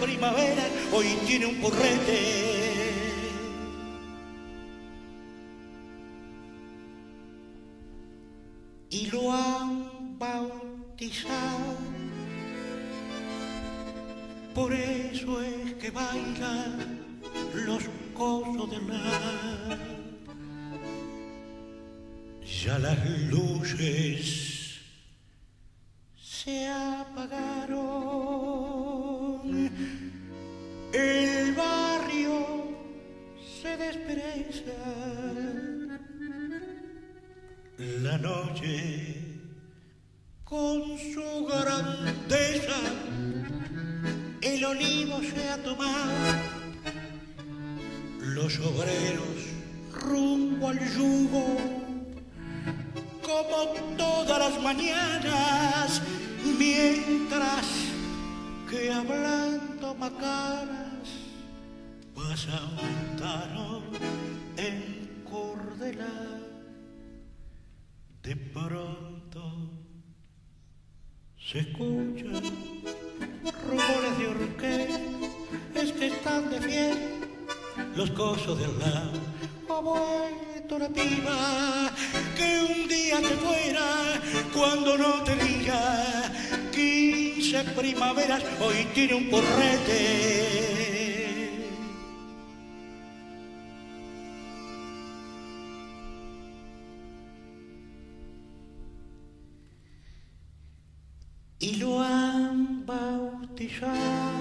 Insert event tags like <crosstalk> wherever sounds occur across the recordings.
primavera hoy tiene un porrete. Y lo han bautizado, por eso es que bailan los cosos de mar. Ya las luces se apagaron el barrio se desprecia, la noche con su grandeza, el olivo se ha tomado, los obreros rumbo al yugo, como todas las mañanas, mientras que hablando macanas vas a aumentar el cordelar. De pronto se escuchan rumores de orquesta, es que están de fiel los cosos del lado. Ha vuelto la piba que un día te fuera cuando no te diga 15 primaveras, hoy tiene un porrete y lo han bautizado.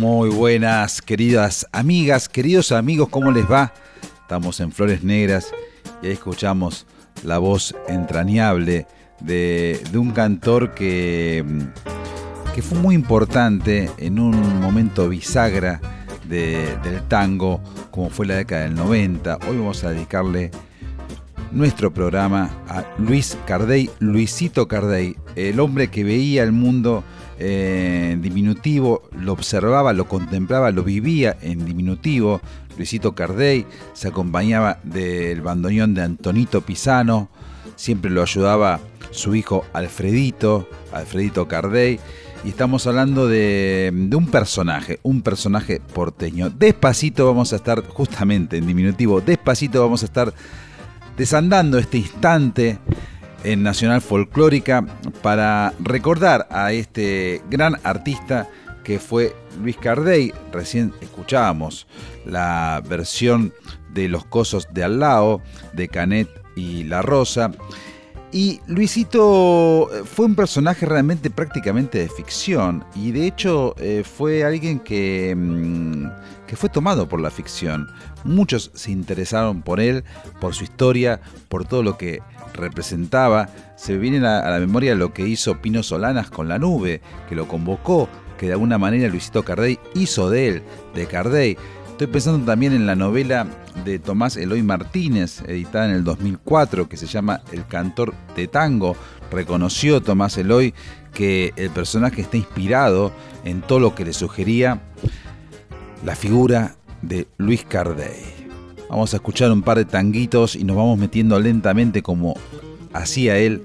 Muy buenas, queridas amigas, queridos amigos, ¿cómo les va? Estamos en Flores Negras y ahí escuchamos la voz entrañable de, un cantor que, que, fue muy importante en un momento bisagra del tango, como fue la década del 90. Hoy vamos a dedicarle nuestro programa a Luis Cardey, Luisito Cardey, el hombre que veía el mundo en diminutivo, lo observaba, lo contemplaba, lo vivía en diminutivo. Luisito Cardey se acompañaba del bandoneón de Antonito Pisano, siempre lo ayudaba su hijo Alfredito, Alfredito Cardey. Y estamos hablando de, de, un personaje, un personaje porteño. Despacito vamos a estar, justamente en diminutivo, despacito vamos a estar desandando este instante en Nacional Folclórica para recordar a este gran artista que fue Luis Cardey. Recién escuchábamos la versión de Los Cosos de Al lado de Canet y La Rosa. Y Luisito eh, fue un personaje realmente prácticamente de ficción y de hecho eh, fue alguien que, mm, que fue tomado por la ficción. Muchos se interesaron por él, por su historia, por todo lo que representaba. Se viene a la memoria lo que hizo Pino Solanas con la nube, que lo convocó, que de alguna manera Luisito Cardey hizo de él, de Cardey. Estoy pensando también en la novela de Tomás Eloy Martínez, editada en el 2004, que se llama El cantor de tango. Reconoció Tomás Eloy que el personaje está inspirado en todo lo que le sugería la figura de Luis Cardey. Vamos a escuchar un par de tanguitos y nos vamos metiendo lentamente como hacía él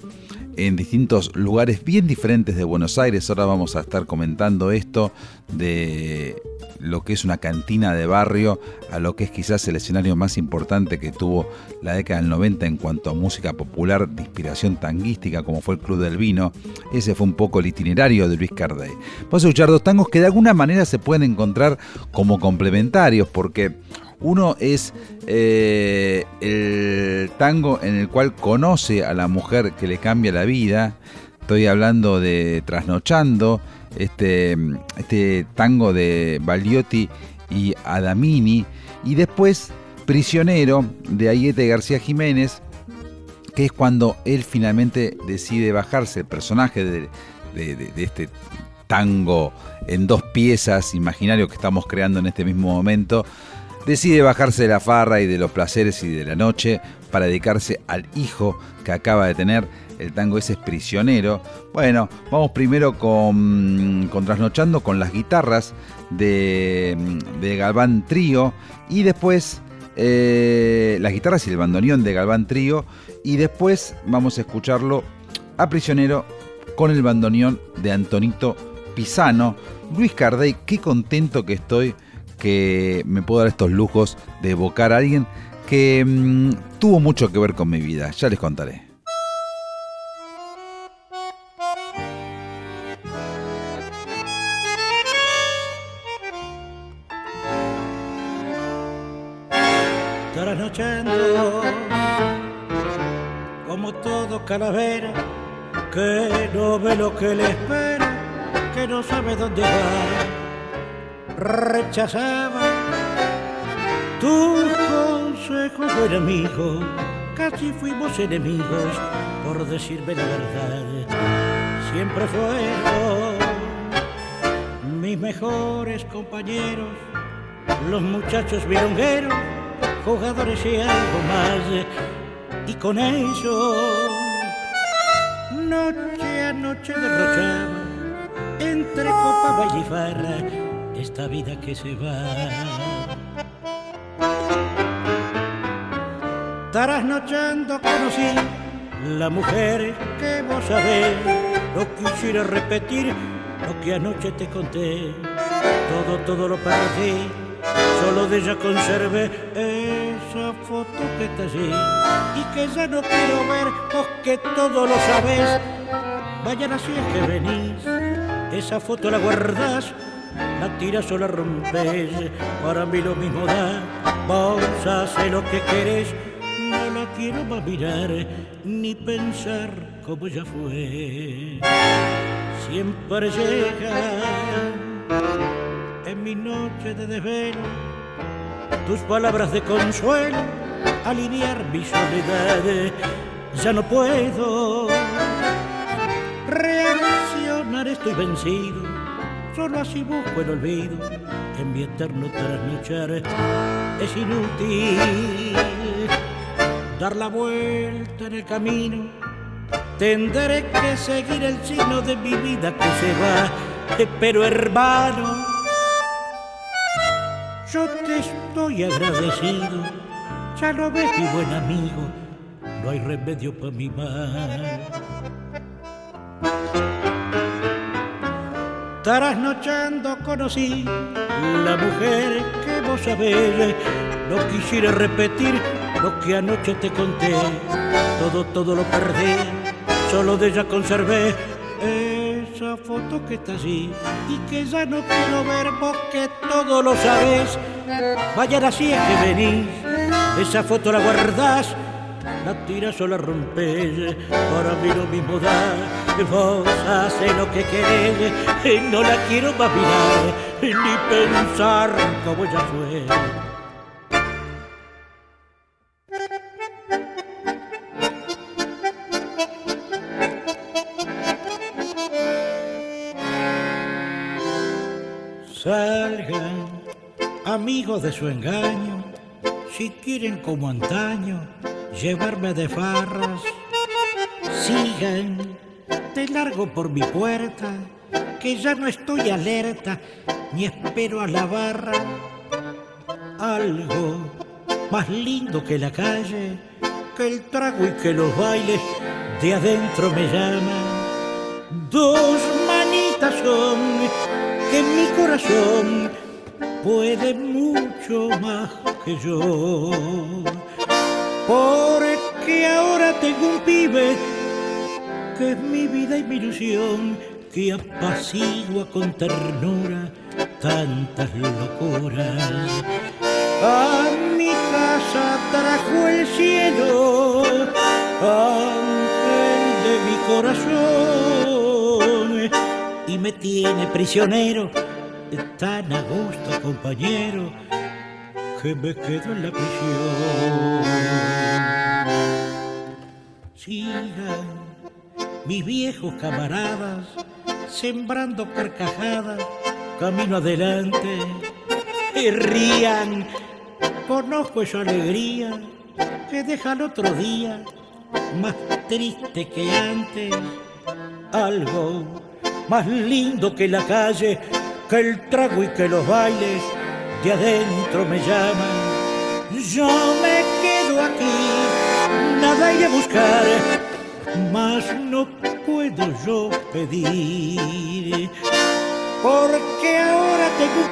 en distintos lugares bien diferentes de Buenos Aires. Ahora vamos a estar comentando esto de lo que es una cantina de barrio a lo que es quizás el escenario más importante que tuvo la década del 90 en cuanto a música popular de inspiración tanguística como fue el Club del Vino. Ese fue un poco el itinerario de Luis Cardey. Vamos a escuchar dos tangos que de alguna manera se pueden encontrar como complementarios porque uno es eh, el tango en el cual conoce a la mujer que le cambia la vida. Estoy hablando de Trasnochando, este, este tango de Baliotti y Adamini. Y después Prisionero de Ayete García Jiménez, que es cuando él finalmente decide bajarse el personaje de, de este tango en dos piezas imaginario que estamos creando en este mismo momento decide bajarse de la farra y de los placeres y de la noche para dedicarse al hijo que acaba de tener. El tango ese es prisionero. Bueno, vamos primero con, con Trasnochando con las guitarras de, Galván Trío y después eh, las guitarras y el bandoneón de Galván Trío y después vamos a escucharlo a Prisionero con el bandoneón de Antonito Pisano. Luis Cardey, qué contento que estoy que me puedo dar estos lujos de evocar a alguien que mm, tuvo mucho que ver con mi vida. Ya les contaré. Casi fuimos enemigos por decirme la verdad. Siempre fueron mis mejores compañeros, los muchachos virungueros, jugadores y algo más. Y con eso, noche a noche derrochaba entre copa farra esta vida que se va. Trasnochando conocí la mujer que vos sabés. No quisiera repetir lo que anoche te conté. Todo, todo lo perdí. Solo de ella conservé esa foto que está allí y que ya no quiero ver, vos que todo lo sabés. Vayan así es que venís, esa foto la guardás la tiras o la rompes, para mí lo mismo da, vos haces lo que querés, quiero más mirar, ni pensar como ya fue. Siempre llega en mi noche de desvelo tus palabras de consuelo, alinear mi soledad, ya no puedo reaccionar, estoy vencido solo así busco el olvido en mi eterno trasnochar. Es inútil dar la vuelta en el camino, tendré que seguir el signo de mi vida que se va, pero hermano, yo te estoy agradecido, ya lo ves mi buen amigo, no hay remedio para mi mal. Trasnochando conocí la mujer que vos sabés. No quisiera repetir lo que anoche te conté. Todo, todo lo perdí, solo de ella conservé esa foto que está allí y que ya no quiero ver vos que todo lo sabés. Vaya así es que venís, esa foto la guardás la tiras o la rompes, para mí lo mismo da. Vos haces lo que querés, no la quiero más mirar, ni pensar como ya fue. Amigos de su engaño, si quieren como antaño llevarme de farras, sigan de largo por mi puerta, que ya no estoy alerta ni espero a la barra. Algo más lindo que la calle, que el trago y que los bailes de adentro me llaman. Dos manitas son que mi corazón puede mucho más que yo. Porque ahora tengo un pibe que es mi vida y mi ilusión, que apacigua con ternura tantas locuras. A mi casa trajo el cielo, ángel de mi corazón, y me tiene prisionero, tan a gusto compañero, que me quedo en la prisión. Sigan mis viejos camaradas, sembrando carcajadas, camino adelante, y rían, conozco esa alegría que deja el otro día más triste que antes, algo más lindo que la calle, que el trago y que los bailes de adentro me llaman. Yo me quedo aquí, nada hay a buscar mas no puedo yo pedir, porque ahora tengo un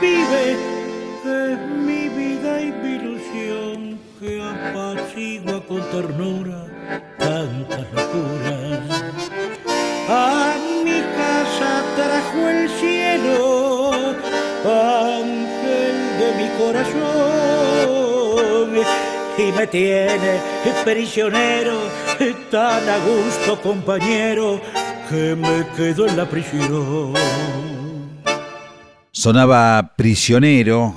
es mi vida y mi ilusión, que apacigua con ternura tantas locuras. A y me tiene prisionero, tan a gusto compañero, que me quedo en la prisión. Sonaba prisionero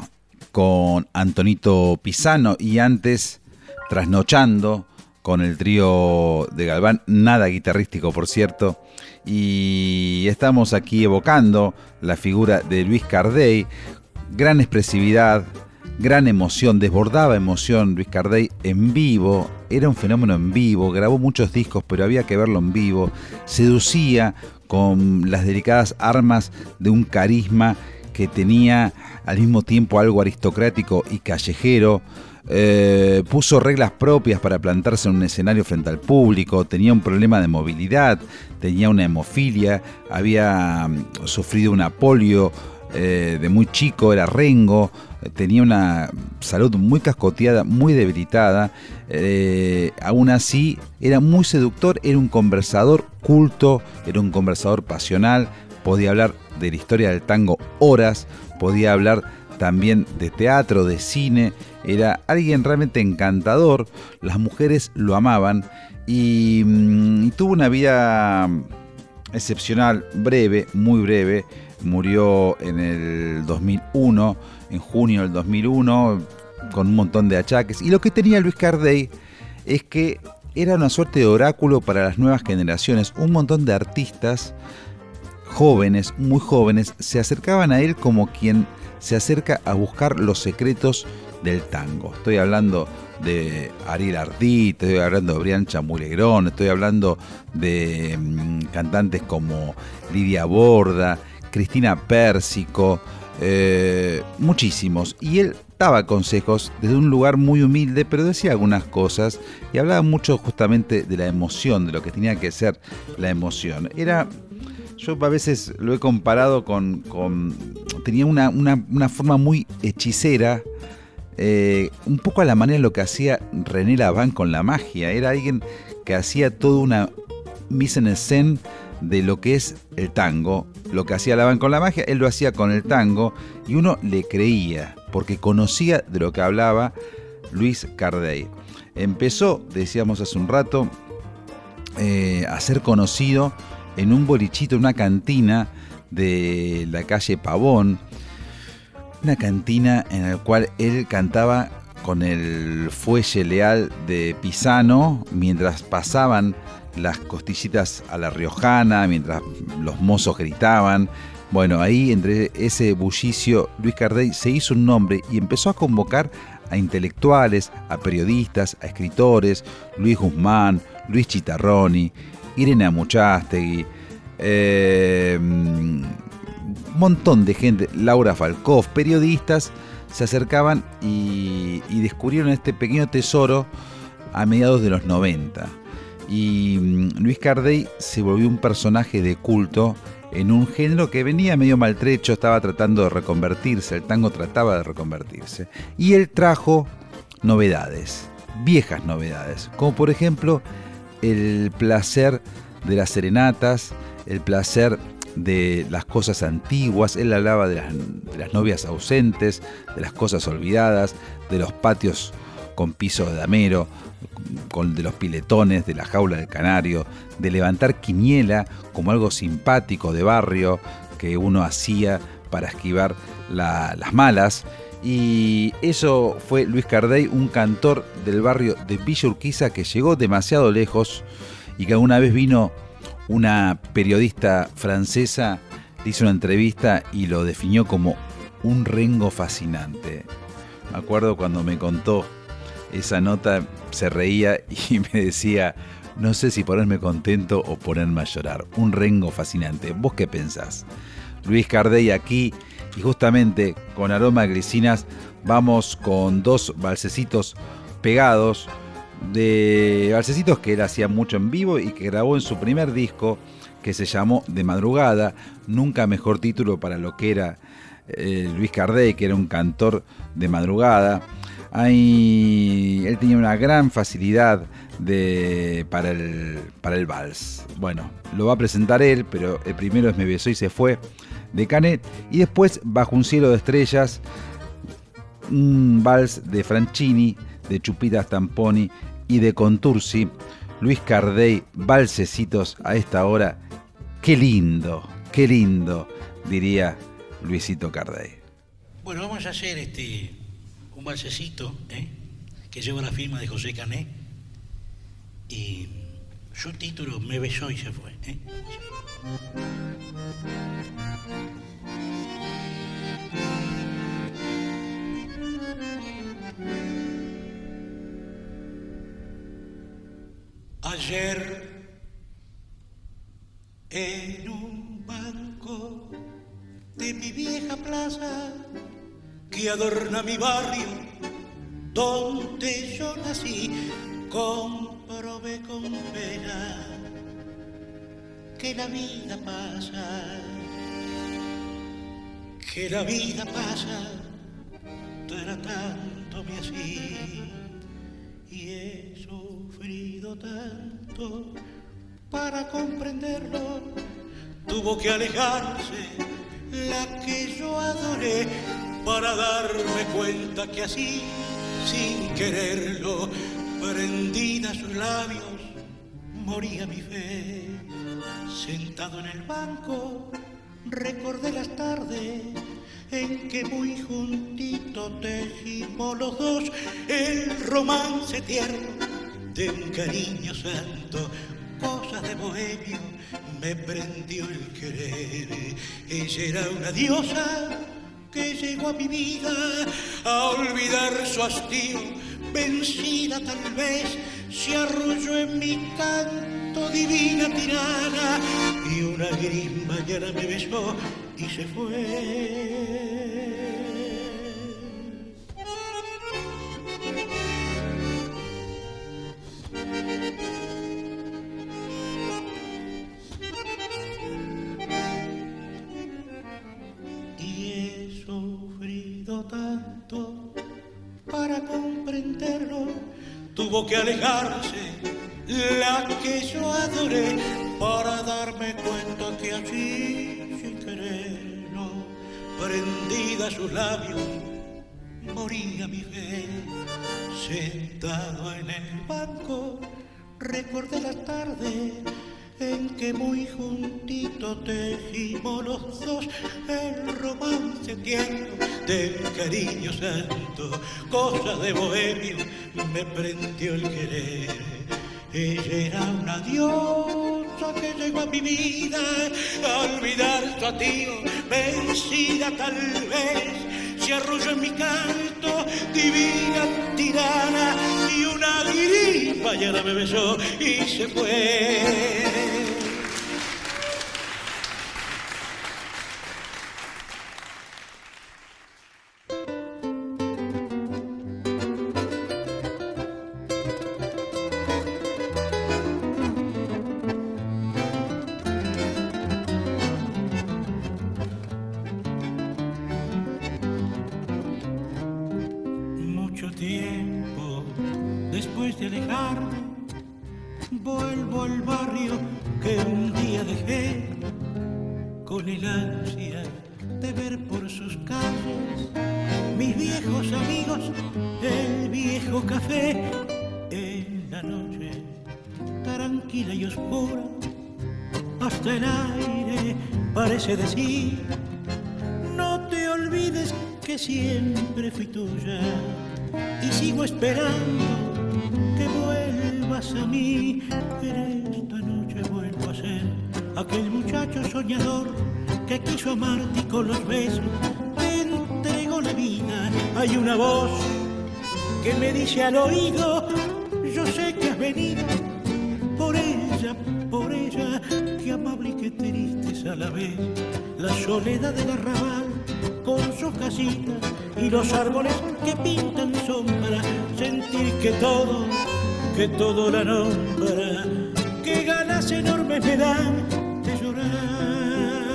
con Antonito Pisano y antes trasnochando con el trío de Galván, nada guitarrístico por cierto, y estamos aquí evocando la figura de Luis Cardey, gran expresividad, gran emoción, desbordaba emoción Luis Cardey en vivo, era un fenómeno en vivo, grabó muchos discos, pero había que verlo en vivo, seducía con las delicadas armas de un carisma que tenía al mismo tiempo algo aristocrático y callejero, eh, puso reglas propias para plantarse en un escenario frente al público, tenía un problema de movilidad, tenía una hemofilia, había mm, sufrido una polio eh, de muy chico, era rengo, tenía una salud muy cascoteada, muy debilitada, eh, aún así era muy seductor, era un conversador culto, era un conversador pasional, podía hablar de la historia del tango horas, podía hablar también de teatro, de cine, era alguien realmente encantador, las mujeres lo amaban y, mm, y tuvo una vida excepcional, breve, muy breve, murió en el 2001 en junio del 2001 con un montón de achaques. Y lo que tenía Luis Cardey es que era una suerte de oráculo para las nuevas generaciones. Un montón de artistas jóvenes, muy jóvenes, se acercaban a él como quien se acerca a buscar los secretos del tango. Estoy hablando de Ariel Ardit, estoy hablando de Briancha Mulegrón, estoy hablando de mm, cantantes como Lidia Borda, Cristina Pérsico, eh, muchísimos. Y él daba consejos desde un lugar muy humilde, pero decía algunas cosas y hablaba mucho justamente de la emoción, de lo que tenía que ser la emoción. Era, yo a veces lo he comparado con, tenía una, forma muy hechicera, eh, un poco a la manera de lo que hacía René Laván con la magia. Era alguien que hacía toda una mise en scène de lo que es el tango. Lo que hacía Laván con la magia, él lo hacía con el tango y uno le creía porque conocía de lo que hablaba Luis Cardey. empezó, decíamos hace un rato, eh, a ser conocido en un bolichito, una cantina de la calle Pavón, una cantina en la cual él cantaba con el fuelle leal de Pisano mientras pasaban las costillitas a la riojana, mientras los mozos gritaban. Bueno, ahí entre ese bullicio, Luis Cardey se hizo un nombre y empezó a convocar a intelectuales, a periodistas, a escritores, Luis Guzmán, Luis Chitarroni, Irene Amuchastegui, eh, un montón de gente, Laura Falkov, periodistas, se acercaban y, y, descubrieron este pequeño tesoro a mediados de los 90. Y mm, Luis Cardey se volvió un personaje de culto en un género que venía medio maltrecho, estaba tratando de reconvertirse, el tango trataba de reconvertirse. Y él trajo novedades, viejas novedades, como por ejemplo el placer de las serenatas, el placer de las cosas antiguas, él hablaba de las, de las, novias ausentes, de las cosas olvidadas, de los patios con piso de damero, con, de los piletones, de la jaula del canario, de levantar quiniela como algo simpático de barrio que uno hacía para esquivar la, las malas. Y eso fue Luis Cardey, un cantor del barrio de Villa Urquiza que llegó demasiado lejos y que alguna vez vino una periodista francesa, hizo una entrevista y lo definió como un rengo fascinante. Me acuerdo cuando me contó esa nota, se reía y <laughs> me decía, no sé si ponerme contento o ponerme a llorar. Un rengo fascinante. ¿Vos qué pensás? Luis Cardey aquí y justamente con aroma a glicinas vamos con dos balsecitos pegados de balsecitos que él hacía mucho en vivo y que grabó en su primer disco que se llamó De Madrugada, nunca mejor título para lo que era eh, Luis Cardey, que era un cantor de madrugada. Ahí, él tenía una gran facilidad de, para, el, para el vals. Bueno, lo va a presentar él, pero el primero es Me besó y se fue de Canet. Y después Bajo un cielo de estrellas, un vals de Franchini, de Chupita Stamponi y de Contursi. Luis Cardey, valsecitos a esta hora. Qué lindo, qué lindo, diría Luisito Cardey. Bueno, vamos a hacer este valsecito ¿eh? que lleva la firma de José Canet y su título Me besó y se fue. ¿eh? Ayer en un banco de mi vieja plaza que adorna mi barrio donde yo nací, comprobé con pena que la vida pasa, que la vida pasa tratándome así y he sufrido tanto para comprenderlo. Tuvo que alejarse la que yo adoré para darme cuenta que así, sin quererlo, prendida a sus labios, moría mi fe. Sentado en el banco, recordé las tardes en que muy juntito tejimos los dos el romance tierno de un cariño santo, cosas de bohemio me prendió el querer. Ella era una diosa que llegó a mi vida a olvidar su hastío, vencida tal vez, se arrolló en mi canto divina tirana y una gris mañana me besó y se fue. Tuvo que alejarse la que yo adoré para darme cuenta que así, sin quererlo, prendida a sus labios, moría mi fe. Sentado en el banco, recordé la tarde en que muy juntito tejimos los dos el romance tierno del cariño santo, cosa de bohemio me prendió el querer. Ella era una diosa que llegó a mi vida a olvidar su tío, vencida tal vez se arrolló en mi canto, divina tirana, y una gripa ya me besó y se fue. Dice al oído, yo sé que has venido por ella, por ella, que amable y que triste a la vez. La soledad del arrabal con sus casitas y los árboles que pintan sombra, sentir que todo, que todo la nombra, que ganas enormes me dan de llorar.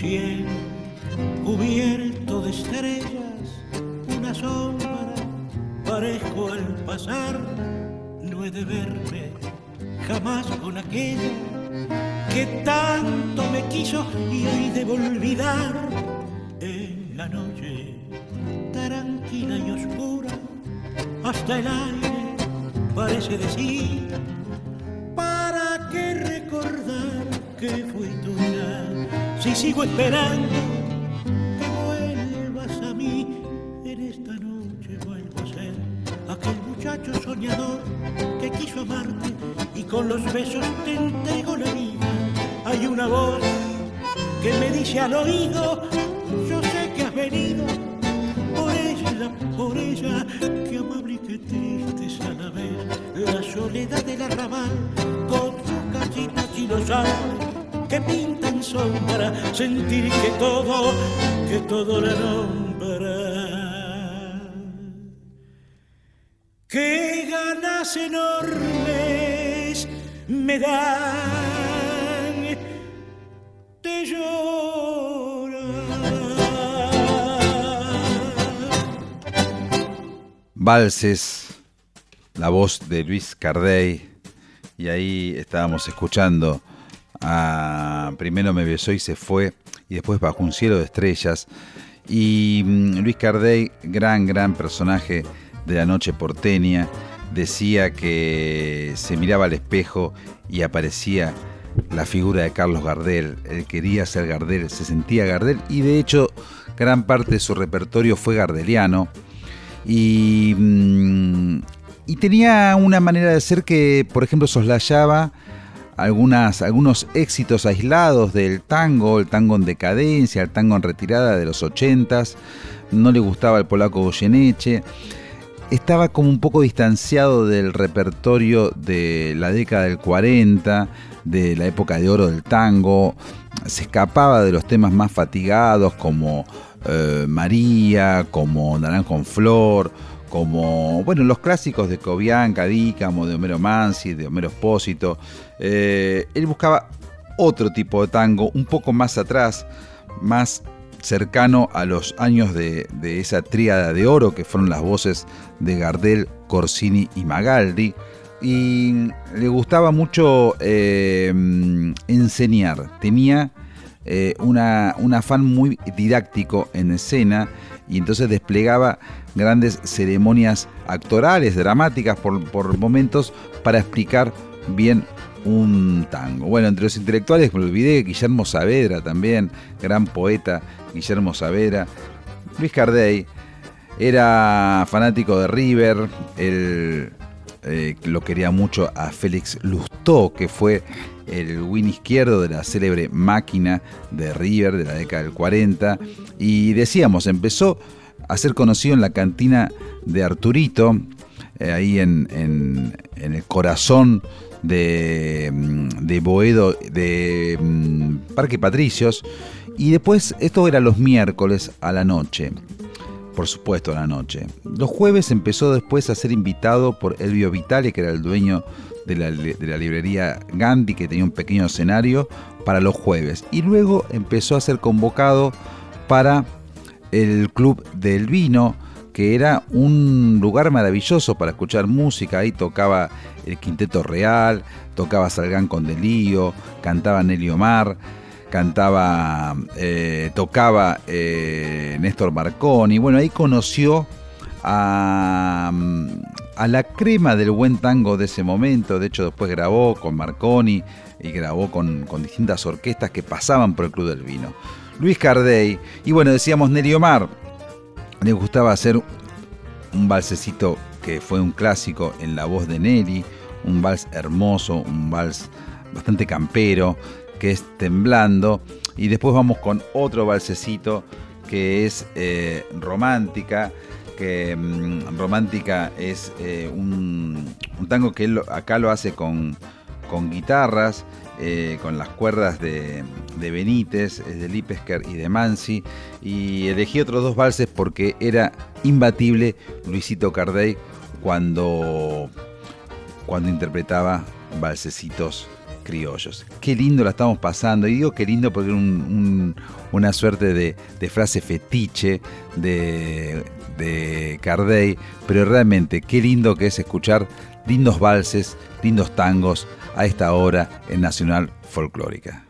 cielo cubierto de estrellas, una sombra, parezco al pasar, no he de verme jamás con aquella que tanto me quiso y hoy debo olvidar en la noche. Esperando que vuelvas a mí. En esta noche vuelvo a ser aquel muchacho soñador que quiso amarte y con los besos te entregó la vida. Hay una voz que me dice al oído, sentir que todo, que todo le nombra. Qué ganas enormes me dan de llorar. Valses, la voz de Luis Cardey, y ahí estábamos escuchando Ah, primero me besó y se fue, y después bajo un cielo de estrellas. Y mm, Luis Cardey, gran, gran personaje de la noche porteña, decía que se miraba al espejo y aparecía la figura de Carlos Gardel. Él quería ser Gardel, se sentía Gardel y de hecho gran parte de su repertorio fue gardeliano. Y, mm, y tenía una manera de ser que, por ejemplo, soslayaba algunas, algunos éxitos aislados del tango, el tango en decadencia, el tango en retirada de los ochentas, no le gustaba el polaco Goyeneche, estaba como un poco distanciado del repertorio de la década del 40, de la época de oro del tango, se escapaba de los temas más fatigados como eh, María, como Naranjo en Flor, como, bueno, los clásicos de Cobian, Cadícamo, de Homero Mansi, de Homero Espósito. Eh, él buscaba otro tipo de tango, un poco más atrás, más cercano a los años de, esa tríada de oro que fueron las voces de Gardel, Corsini y Magaldi. Y le gustaba mucho eh, enseñar, tenía eh, una, un afán muy didáctico en escena y entonces desplegaba grandes ceremonias actorales, dramáticas por, por momentos, para explicar bien un tango. Bueno, entre los intelectuales me olvidé Guillermo Saavedra también, gran poeta Guillermo Saavedra. Luis Cardey era fanático de River, él eh, lo quería mucho a Félix Lustó, que fue el win izquierdo de la célebre máquina de River de la década del 40. Y decíamos, empezó a ser conocido en la cantina de Arturito, eh, ahí en, en el corazón de, mm, de Boedo, de mm, Parque Patricios. Y después, esto era los miércoles a la noche. Por supuesto, a la noche. Los jueves empezó después a ser invitado por Elvio Vitale, que era el dueño de la, de la, librería Gandhi, que tenía un pequeño escenario para los jueves. Y luego empezó a ser convocado para el Club del Vino, que era un lugar maravilloso para escuchar música. Ahí tocaba el Quinteto Real, tocaba Salgán con Delío, cantaba Nelly Omar, cantaba, eh, tocaba eh, Néstor Marconi. Bueno, ahí conoció a, a, la crema del buen tango de ese momento. De hecho, después grabó con Marconi y grabó con, con distintas orquestas que pasaban por el Club del Vino. Luis Cardey, y bueno, decíamos Nelly Omar, le gustaba hacer un balsecito que fue un clásico en la voz de Nelly, un vals hermoso, un vals bastante campero, que es Temblando. Y después vamos con otro balsecito que es eh, Romántica, que mm, Romántica es eh, un, tango que acá lo hace con, con guitarras, eh, con las cuerdas de, de Benítez, de Lipesker y de Mansi. Y elegí otros dos valses porque era imbatible Luisito Cardey cuando, cuando interpretaba valsecitos criollos. Qué lindo la estamos pasando. Y digo qué lindo porque era una suerte de, frase fetiche de, de Cardey, pero realmente qué lindo que es escuchar lindos valses, lindos tangos a esta hora en Nacional Folclórica.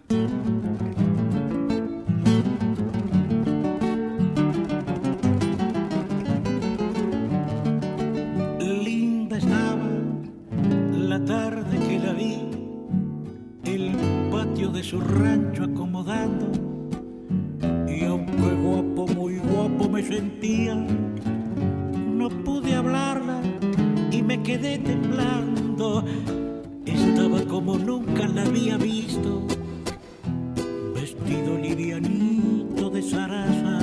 Nunca la había visto, vestido livianito de zaraza,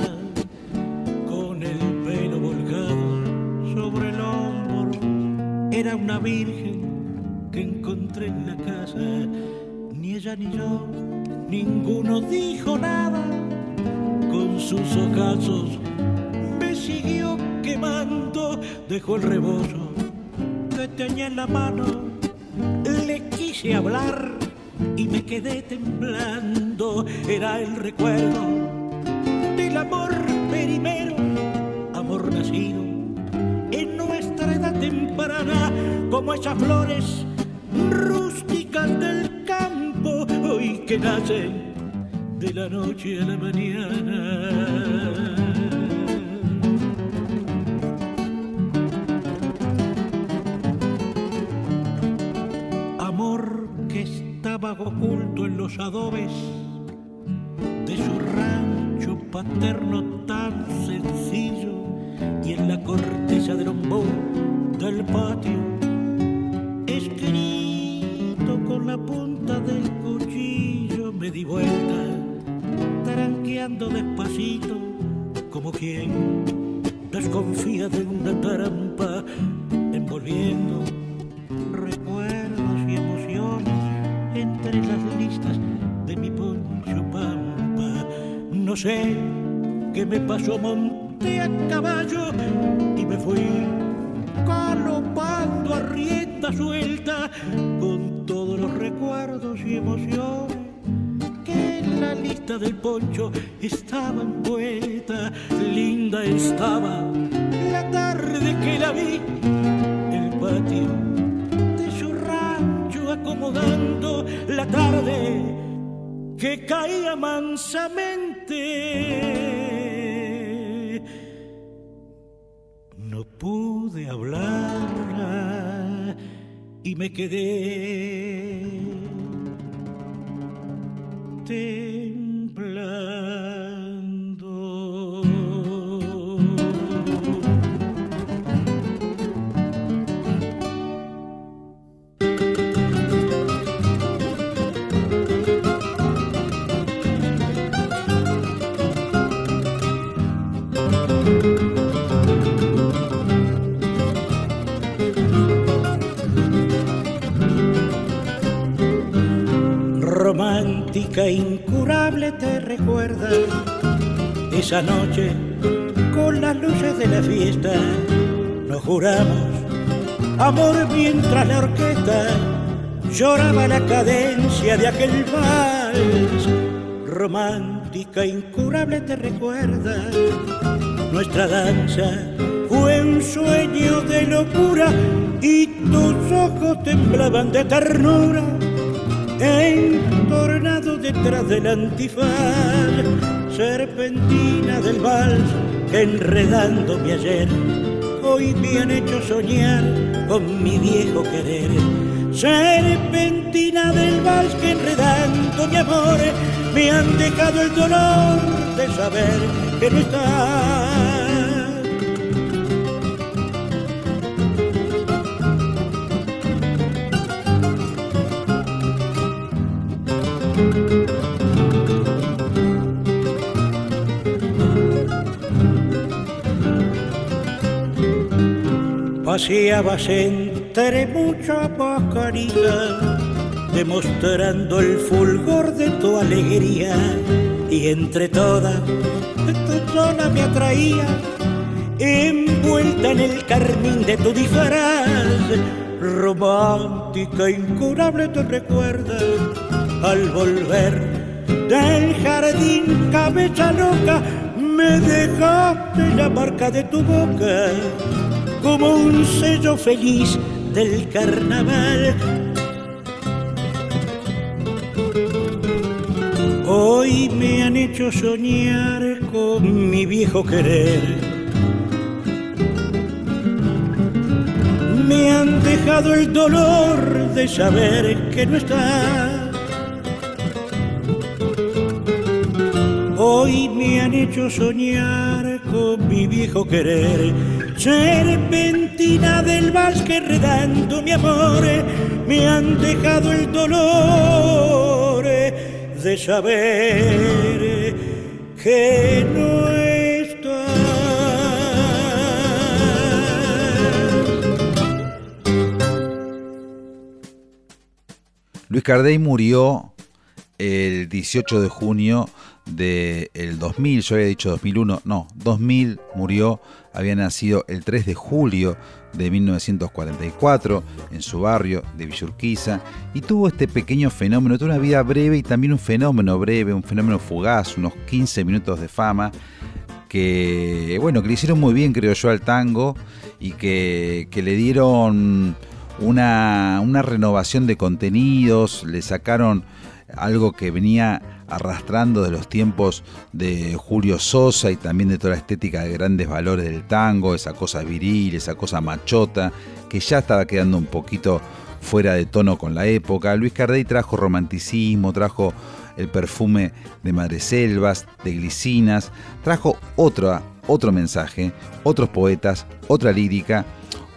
con el pelo volcado sobre el hombro. Era una virgen que encontré en la casa ni ella ni yo, ninguno dijo nada. Con sus ocasos me siguió quemando, dejó el rebozo que tenía en la mano. Quise hablar y me quedé temblando. Era el recuerdo del amor primero, amor nacido en nuestra edad temprana, como esas flores rústicas del campo hoy que nacen de la noche a la mañana. Estaba oculto en los adobes de su rancho paterno tan sencillo y en la corteza del ombú del patio con la punta del cuchillo me di vuelta, taranqueando despacito, como quien desconfía de una trampa, envolviendo sé qué me pasó, monté a caballo y me fui galopando a rienda suelta con todos los recuerdos y emociones que en la lista del poncho estaba en poeta, linda estaba la tarde que la vi, el patio de su rancho acomodando la tarde que caía mansamente. No pude hablar y me quedé incurable te recuerda esa noche con las luces de la fiesta. Nos juramos amor mientras la orquesta lloraba la cadencia de aquel vals. Romántica, incurable te recuerda nuestra danza. Fue un sueño de locura y tus ojos temblaban de ternura entornado detrás del antifaz, serpentina del vals que enredándome ayer, hoy me han hecho soñar con mi viejo querer. Serpentina del vals que enredando mi amor, me han dejado el dolor de saber que no estás paseabas entre mucha pajarita, demostrando el fulgor de tu alegría, y entre todas, tu sola me atraía, envuelta en el carmín de tu disfraz, romántica, incurable te recuerda, al volver del jardín cabeza loca, me dejaste la marca de tu boca como un sello feliz del carnaval. Hoy me han hecho soñar con mi viejo querer. Me han dejado el dolor de saber que no está. Hoy me han hecho soñar con mi viejo querer serpentina del vals que redando mi amor me han dejado el dolor de saber que no. Luis Cardey murió el 18 de junio del 2000, yo había dicho 2001, no, 2000 murió, había nacido el 3 de julio de 1944 en su barrio de Villurquiza y tuvo este pequeño fenómeno, tuvo una vida breve y también un fenómeno breve, un fenómeno fugaz, unos 15 minutos de fama que, bueno, que le hicieron muy bien, creo yo, al tango y que, que le dieron una, una renovación de contenidos, le sacaron algo que venía arrastrando de los tiempos de Julio Sosa y también de toda la estética de grandes valores del tango, esa cosa viril, esa cosa machota, que ya estaba quedando un poquito fuera de tono con la época. Luis Cardey trajo romanticismo, trajo el perfume de madreselvas, de glicinas, trajo otro mensaje, otros poetas, otra lírica,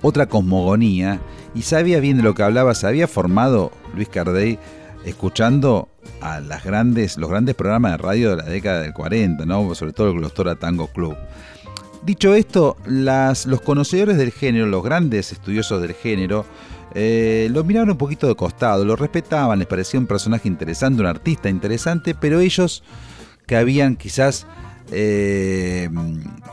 otra cosmogonía, y sabía bien de lo que hablaba, se había formado Luis Cardey escuchando a grandes, los grandes programas de radio de la década del 40, ¿no? sobre todo el Glostora Tango Club. Dicho esto, los conocedores del género, los grandes estudiosos del género, eh, lo miraban un poquito de costado, lo respetaban, les parecía un personaje interesante, un artista interesante, pero ellos que habían quizás eh,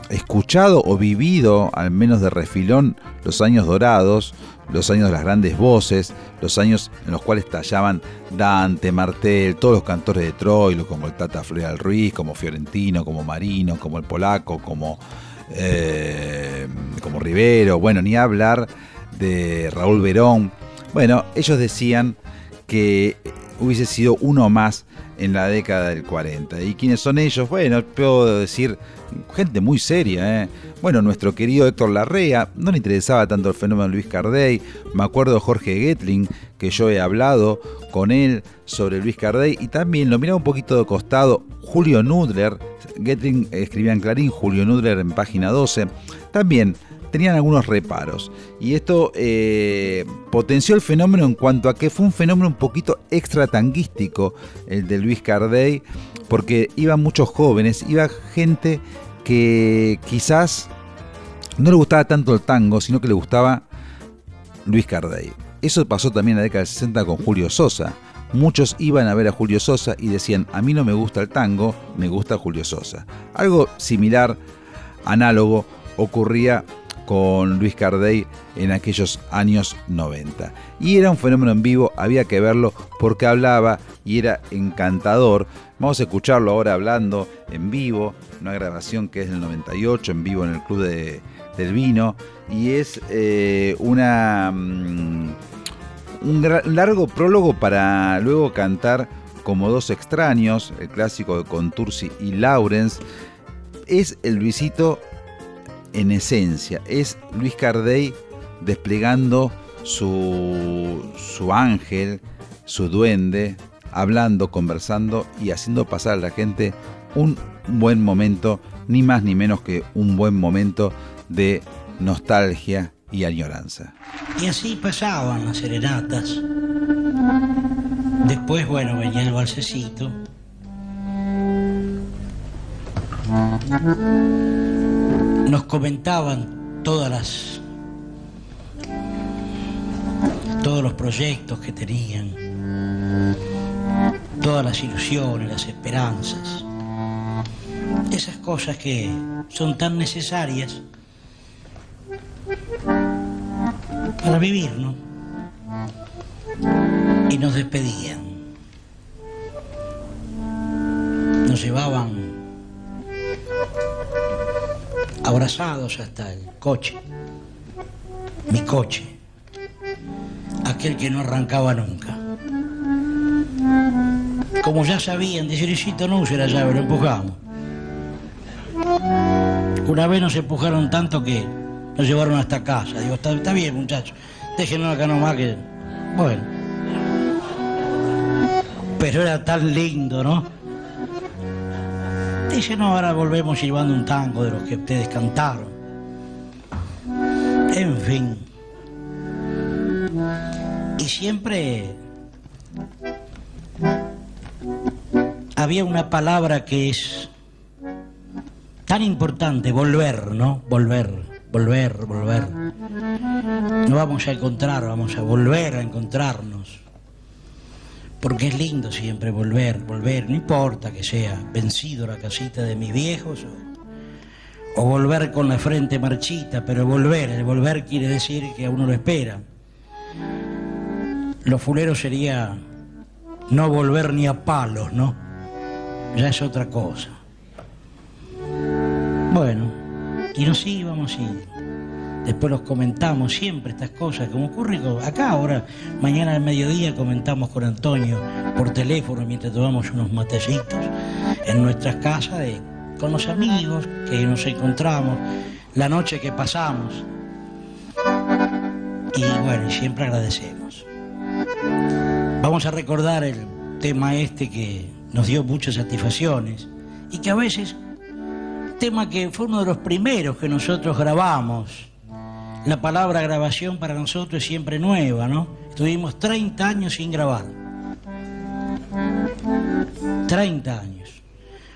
escuchado o vivido, al menos de refilón, los años dorados, los años de las grandes voces, los años en los cuales tallaban Dante, Martel, todos los cantores de Troilo, como el Tata Floreal Ruiz, como Fiorentino, como Marino, como el Polaco, como, eh, como Rivero, bueno, ni hablar de Raúl Verón. Bueno, ellos decían que hubiese sido uno más en la década del 40. ¿Y quiénes son ellos? Bueno, puedo decir gente muy seria. ¿eh? Bueno, nuestro querido Héctor Larrea, no le interesaba tanto el fenómeno de Luis Cardey. Me acuerdo de Jorge Getling, que yo he hablado con él sobre Luis Cardey. Y también lo miraba un poquito de costado Julio Nudler. Getling escribía en Clarín, Julio Nudler en página 12. También tenían algunos reparos. Y esto eh, potenció el fenómeno en cuanto a que fue un fenómeno un poquito extra tanguístico el de Luis Cardey, porque iban muchos jóvenes, iba gente que quizás no le gustaba tanto el tango, sino que le gustaba Luis Cardey. Eso pasó también en la década del 60 con Julio Sosa. Muchos iban a ver a Julio Sosa y decían, a mí no me gusta el tango, me gusta Julio Sosa. Algo similar, análogo, ocurría con Luis Cardey en aquellos años 90. Y era un fenómeno en vivo, había que verlo porque hablaba y era encantador. Vamos a escucharlo ahora hablando en vivo, una grabación que es del 98, en vivo en el Club del Vino, y es eh, una, mm, un largo prólogo para luego cantar como dos extraños, el clásico de Contursi y Lawrence. Es el visito en esencia. Es Luis Cardey desplegando su, su ángel, su duende, hablando, conversando y haciendo pasar a la gente un buen momento, ni más ni menos que un buen momento de nostalgia y añoranza. Y así pasaban las serenatas. Después, bueno, venía el balsecito nos comentaban todas las todos los proyectos que tenían, todas las ilusiones, las esperanzas, esas cosas que son tan necesarias para vivir, ¿no? Y nos despedían. Nos llevaban abrazados hasta el coche, mi coche, aquel que no arrancaba nunca. Como ya sabían, Luisito, no use la llave, lo empujamos. Una vez nos empujaron tanto que nos llevaron hasta casa. Digo, está, está bien, muchachos, déjenos acá nomás que. Bueno. Pero era tan lindo, ¿no? Dice, no, ahora volvemos llevando un tango de los que ustedes cantaron. En fin. Y siempre había una palabra que es tan importante, volver, ¿no? Volver, volver, volver. No vamos a encontrar, vamos a volver a encontrarnos porque es lindo siempre volver, volver, no importa que sea vencido la casita de mis viejos o, volver con la frente marchita, pero volver, el volver quiere decir que a uno lo espera. Lo fulero sería no volver ni a palos, ¿no? Ya es otra cosa. Bueno, y nos íbamos y después los comentamos siempre estas cosas, como ocurre acá ahora, mañana al mediodía comentamos con Antonio por teléfono mientras tomamos unos matecitos en nuestras casas con los amigos que nos encontramos, la noche que pasamos. Y bueno, siempre agradecemos. Vamos a recordar el tema este que nos dio muchas satisfacciones y que a veces, tema que fue uno de los primeros que nosotros grabamos la palabra grabación para nosotros es siempre nueva, ¿no? Estuvimos 30 años sin grabar. 30 años.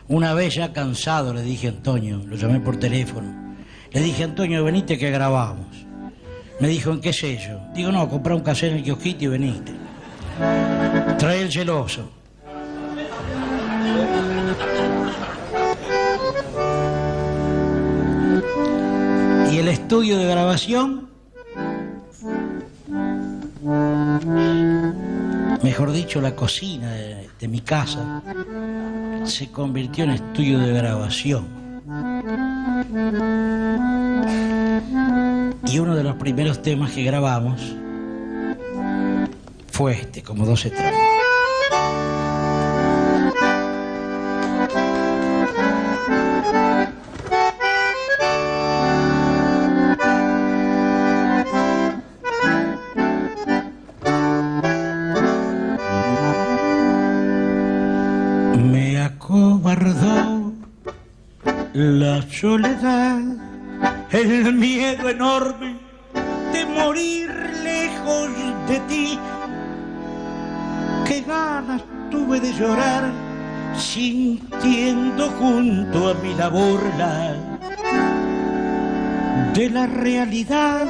Una vez ya cansado le dije a Antonio, lo llamé por teléfono, le dije, Antonio, venite que grabamos. Me dijo, ¿en qué sello? Digo, no, compré un cassette en el kiosquito y veniste. Trae el celoso. El estudio de grabación mejor dicho, la cocina de, mi casa, se convirtió en estudio de grabación. Y uno de los primeros temas que grabamos fue este, como dos estrellas. Soledad, el miedo enorme de morir lejos de ti. Qué ganas tuve de llorar sintiendo junto a mí la burla de la realidad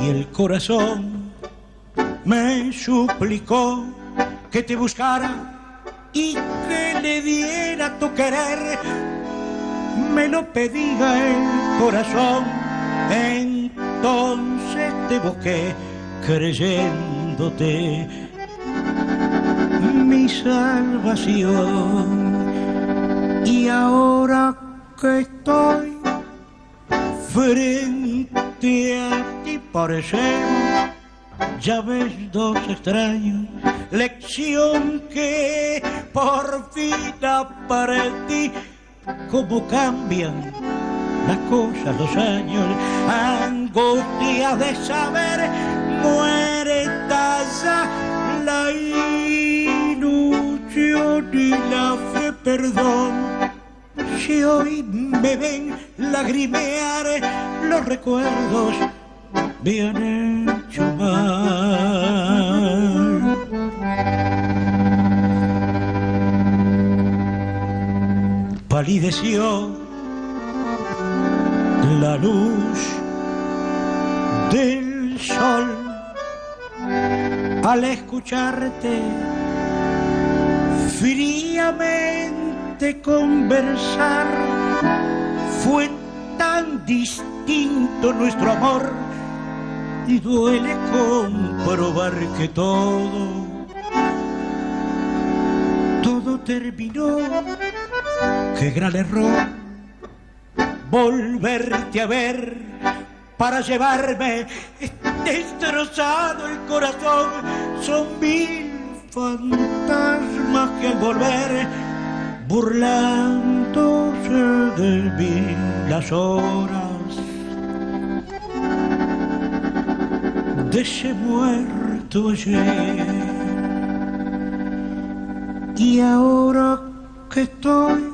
y el corazón me suplicó que te buscara y que le diera tu querer. Me lo pedía el corazón, entonces te busqué creyéndote. Mi salvación. Y ahora que estoy frente a ti, parecemos ya ves dos extraños, lección que por fin aprendí cómo cambian las cosas los años, angustia de saber, muere talla la ilusión y la fe, perdón. Si hoy me ven lagrimear los recuerdos, me han hecho. Palideció la luz del sol al escucharte fríamente conversar. Fue tan distinto nuestro amor y duele comprobar que todo, todo terminó. Qué gran error volverte a ver para llevarme destrozado el corazón. Son mil fantasmas que al volver burlándose de mí las horas de ese muerto ayer. Y ahora que estoy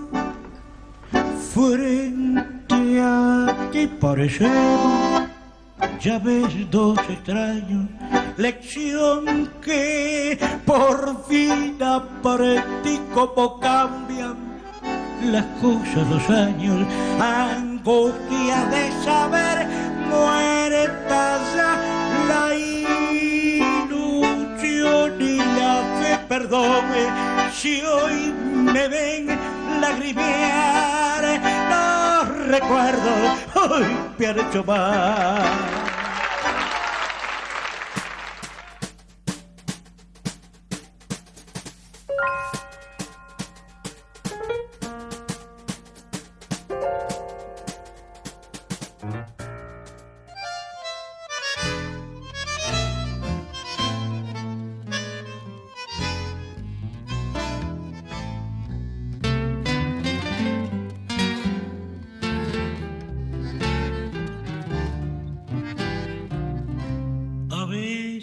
frente a ti parecemos, ya ves dos extraños, lección que por fin aprendí cómo cambian las cosas los años, angustia de saber, muere talla la ilusión y la fe, perdón, si hoy me ven lagrimear, los recuerdos hoy me han hecho.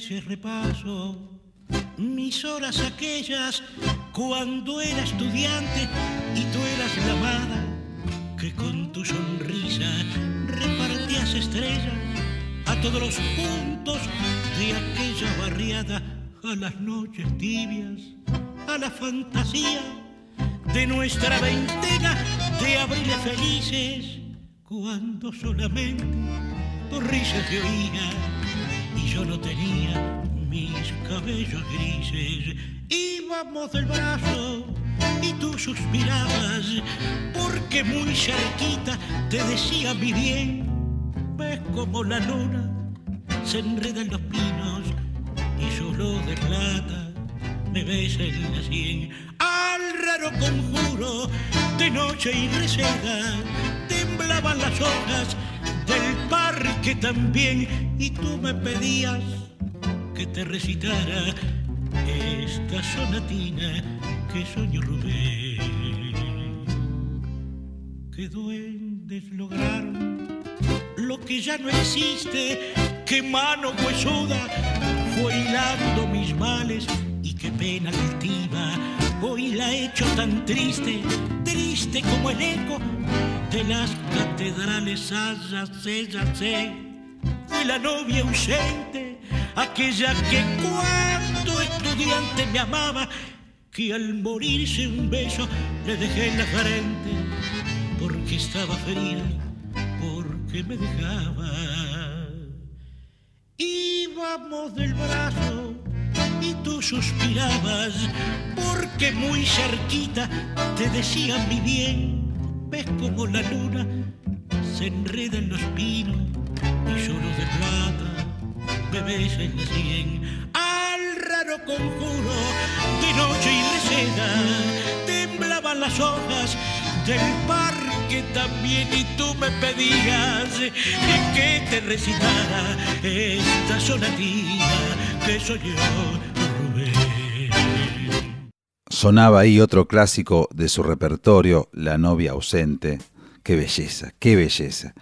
Repaso mis horas aquellas cuando era estudiante y tú eras la amada que con tu sonrisa repartías estrellas a todos los puntos de aquella barriada, a las noches tibias, a la fantasía de nuestra veintena de abriles felices, cuando solamente tu risa se oía y yo no tenía mis cabellos grises. Íbamos del brazo y tú suspirabas, porque muy cerquita te decía mi bien. Ves como la luna se enreda en los pinos y solo de plata me besa en la sien. Al raro conjuro de noche y reseda temblaban las hojas del parque también y tú me pedías que te recitara esta sonatina que soñó Rubén. Que duendes lograron lo que ya no existe, que mano huesuda fue hilando mis males y qué pena altiva hoy la he hecho tan triste, triste como el eco de las catedrales, allá sé, ya sé, fui la novia ausente, aquella que cuando estudiante me amaba, que al morirse un beso le dejé en la frente, porque estaba fría, porque me dejaba. Íbamos del brazo y tú suspirabas, porque muy cerquita te decían mi bien, ves como la luna se enreda en los pinos y solo de plata bebés en la sien. Al raro conjuro de noche y receda temblaban las hojas del parque también y tú me pedías que te recitara esta sonatina que soy yo Sonaba ahí otro clásico de su repertorio, La novia ausente. Qué belleza, qué belleza.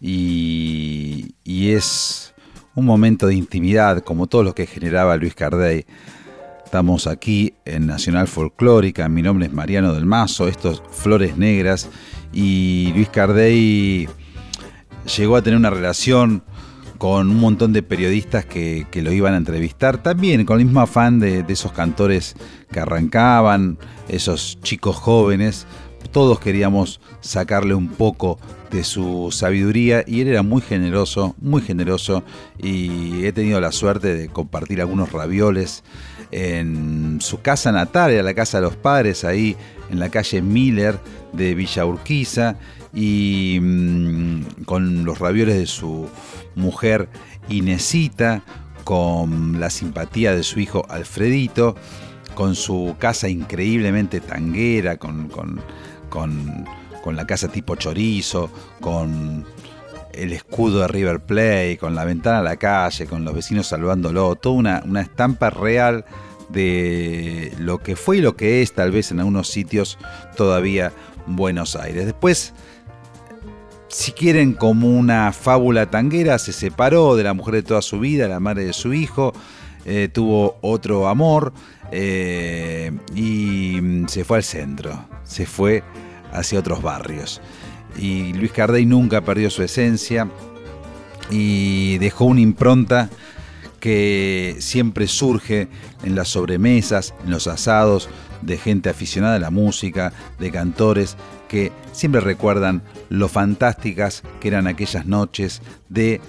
Y, y es un momento de intimidad, como todo lo que generaba Luis Cardey. Estamos aquí en Nacional Folclórica, mi nombre es Mariano del Mazo, estos Flores Negras, y Luis Cardey llegó a tener una relación con un montón de periodistas que, lo iban a entrevistar, también con el mismo afán de, esos cantores que arrancaban, esos chicos jóvenes, todos queríamos sacarle un poco de su sabiduría y él era muy generoso, muy generoso y he tenido la suerte de compartir algunos ravioles en su casa natal, era la casa de los padres ahí en la calle Miller de Villa Urquiza y mm, con los ravioles de su mujer Inesita, con la simpatía de su hijo Alfredito, con su casa increíblemente tanguera, con, con, la casa tipo chorizo, con el escudo de River Plate, con la ventana a la calle, con los vecinos salvándolo, toda una, una estampa real de lo que fue y lo que es tal vez en algunos sitios todavía Buenos Aires. Después si quieren, como una fábula tanguera, se separó de la mujer de toda su vida, la madre de su hijo, eh, tuvo otro amor eh, y mm, se fue al centro, se fue hacia otros barrios. Y Luis Cardey nunca perdió su esencia y dejó una impronta que siempre surge en las sobremesas, en los asados de gente aficionada a la música, de cantores que siempre recuerdan lo fantásticas que eran aquellas noches de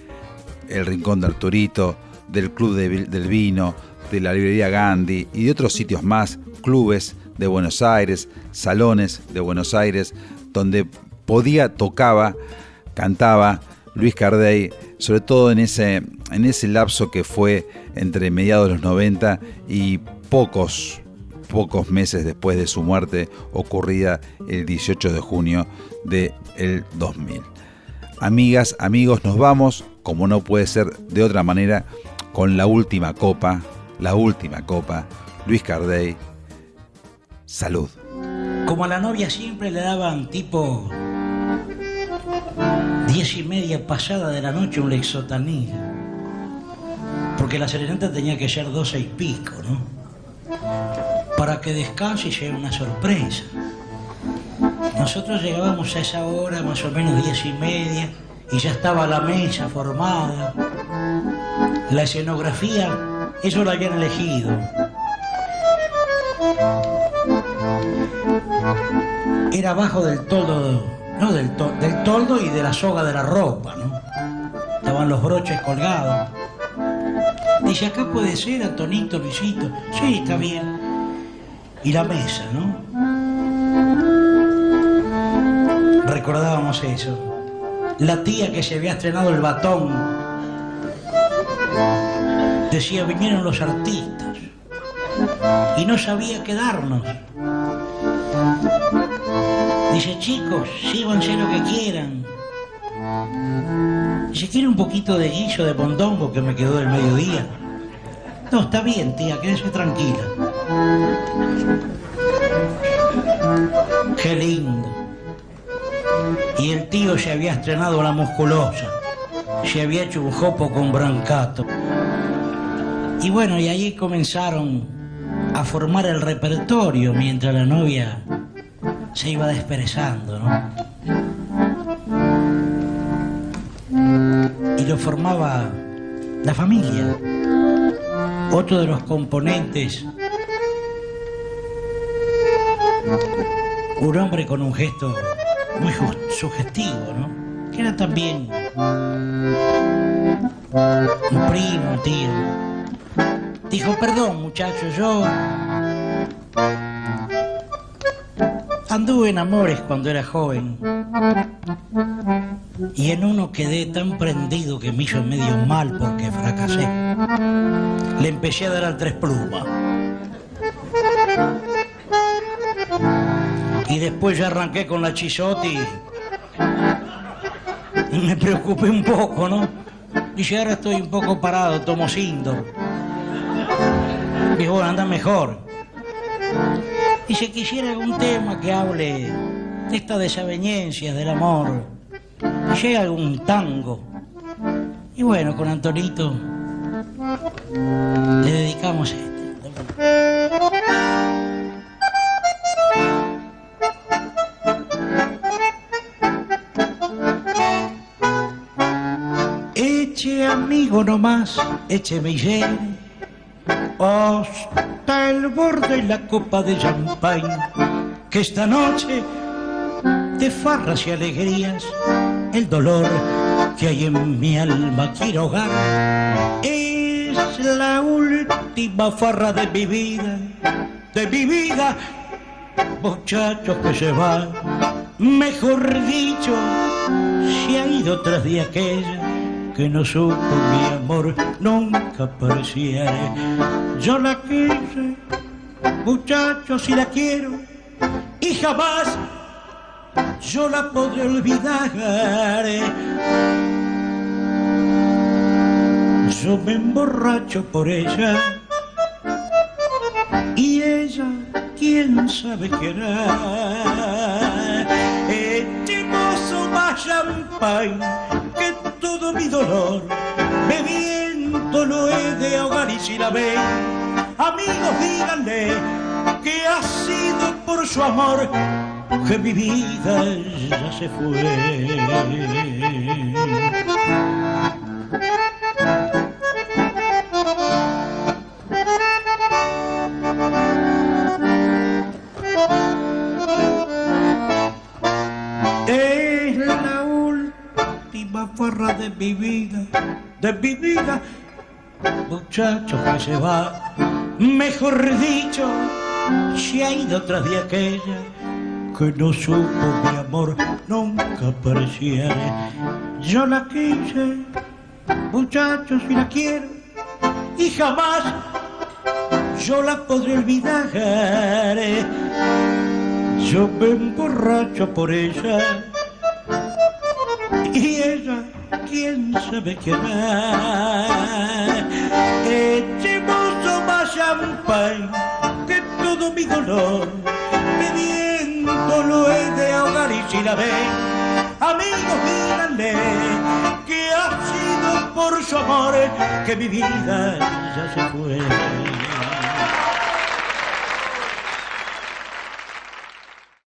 El Rincón de Arturito, del Club del Vino, de la Librería Gandhi y de otros sitios más, clubes de Buenos Aires, salones de Buenos Aires, donde podía, tocaba, cantaba Luis Cardey, sobre todo en ese, en ese lapso que fue entre mediados de los 90 y pocos pocos meses después de su muerte ocurrida el 18 de junio del el 2000. Amigas, amigos, nos vamos, como no puede ser de otra manera, con la última copa, la última copa, Luis Cardey. Salud. Como a la novia siempre le daban tipo diez y media pasada de la noche un lexotanil. Porque la serenata tenía que ser doce y pico, ¿no? Para que descanse y sea una sorpresa. Nosotros llegábamos a esa hora, más o menos diez y media, y ya estaba la mesa formada. La escenografía, eso lo habían elegido. Era abajo del toldo, no del, del toldo y de la soga de la ropa, ¿no? Estaban los broches colgados. Dice, acá puede ser, Antonito, Luisito. Sí, está bien y la mesa, ¿no? Recordábamos eso. La tía que se había estrenado el batón. decía, vinieron los artistas y no sabía quedarnos. Dice, chicos, síganse lo que quieran. Dice, ¿quiere un poquito de guiso de pondongo que me quedó del mediodía? No, está bien, tía, quédese tranquila. Qué lindo. Y el tío se había estrenado la musculosa. Se había hecho un jopo con brancato. Y bueno, y ahí comenzaron a formar el repertorio mientras la novia se iba desperezando, ¿no? Y lo formaba la familia. Otro de los componentes, un hombre con un gesto muy sugestivo, ¿no? Que era también un primo, un tío. Dijo, perdón muchachos, yo anduve en amores cuando era joven y en uno quedé tan prendido que me hizo medio mal porque fracasé. Le empecé a dar al tres plumas. Después ya arranqué con la chisotti y me preocupé un poco, ¿no? Dice, ahora estoy un poco parado, tomo Sindor. Dijo, bueno, anda mejor. Si quisiera algún tema que hable de estas desavenencias del amor, llega algún tango. Y bueno, con Antonito le dedicamos Amigo nomás, écheme y llene hasta el borde y la copa de champagne, que esta noche de farras y alegrías, el dolor que hay en mi alma quiero ahogar. Es la última farra de mi vida, de mi vida, muchachos que se va, mejor dicho, se ha ido tras de aquella que no supo mi amor nunca apareciera. Yo la quise, muchachos, si la quiero, y jamás yo la podré olvidar. Yo me emborracho por ella y ella, quién sabe qué hará. Echemos más todo mi dolor, bebiendo lo he de ahogar y si la ven, amigos díganle que ha sido por su amor que mi vida ya se fue. De mi vida, de mi vida, muchacho que se va, mejor dicho, se ha ido tras de aquella que no supo mi amor nunca apareciera. Yo la quise, muchachos, si la quiero, y jamás yo la podré olvidar. Yo me emborracho por ella y ella, quién sabe qué más. Echemos más champagne que todo mi dolor, bebiendo lo he de ahogar y si la ven, amigos díganle que ha sido por su amor que mi vida ya se fue.